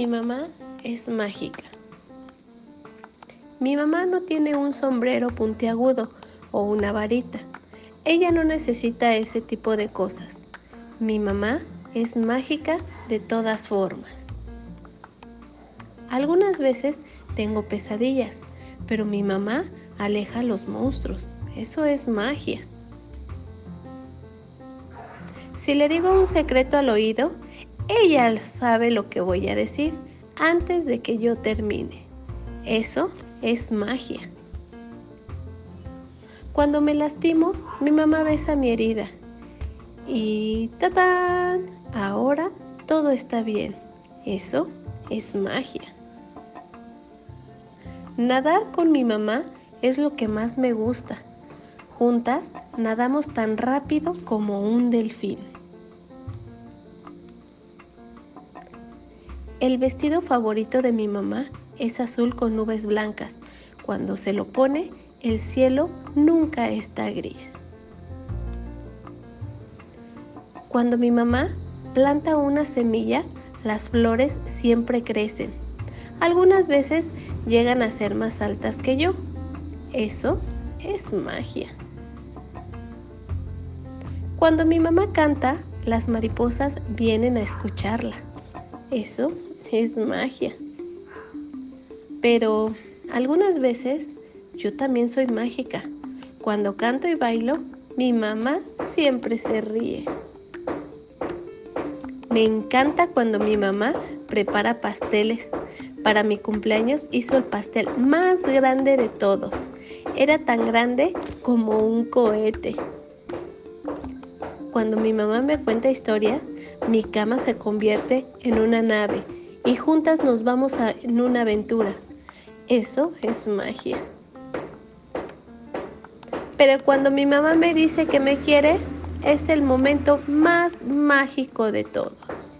Mi mamá es mágica. Mi mamá no tiene un sombrero puntiagudo o una varita. Ella no necesita ese tipo de cosas. Mi mamá es mágica de todas formas. Algunas veces tengo pesadillas, pero mi mamá aleja a los monstruos. Eso es magia. Si le digo un secreto al oído, ella sabe lo que voy a decir antes de que yo termine. Eso es magia. Cuando me lastimo, mi mamá besa mi herida. Y ¡tatán! Ahora todo está bien. Eso es magia. Nadar con mi mamá es lo que más me gusta. Juntas nadamos tan rápido como un delfín. El vestido favorito de mi mamá es azul con nubes blancas. Cuando se lo pone, el cielo nunca está gris. Cuando mi mamá planta una semilla, las flores siempre crecen. Algunas veces llegan a ser más altas que yo. Eso es magia. Cuando mi mamá canta, las mariposas vienen a escucharla. Eso es magia. Pero algunas veces yo también soy mágica. Cuando canto y bailo, mi mamá siempre se ríe. Me encanta cuando mi mamá prepara pasteles. Para mi cumpleaños hizo el pastel más grande de todos. Era tan grande como un cohete. Cuando mi mamá me cuenta historias, mi cama se convierte en una nave y juntas nos vamos a, en una aventura. Eso es magia. Pero cuando mi mamá me dice que me quiere, es el momento más mágico de todos.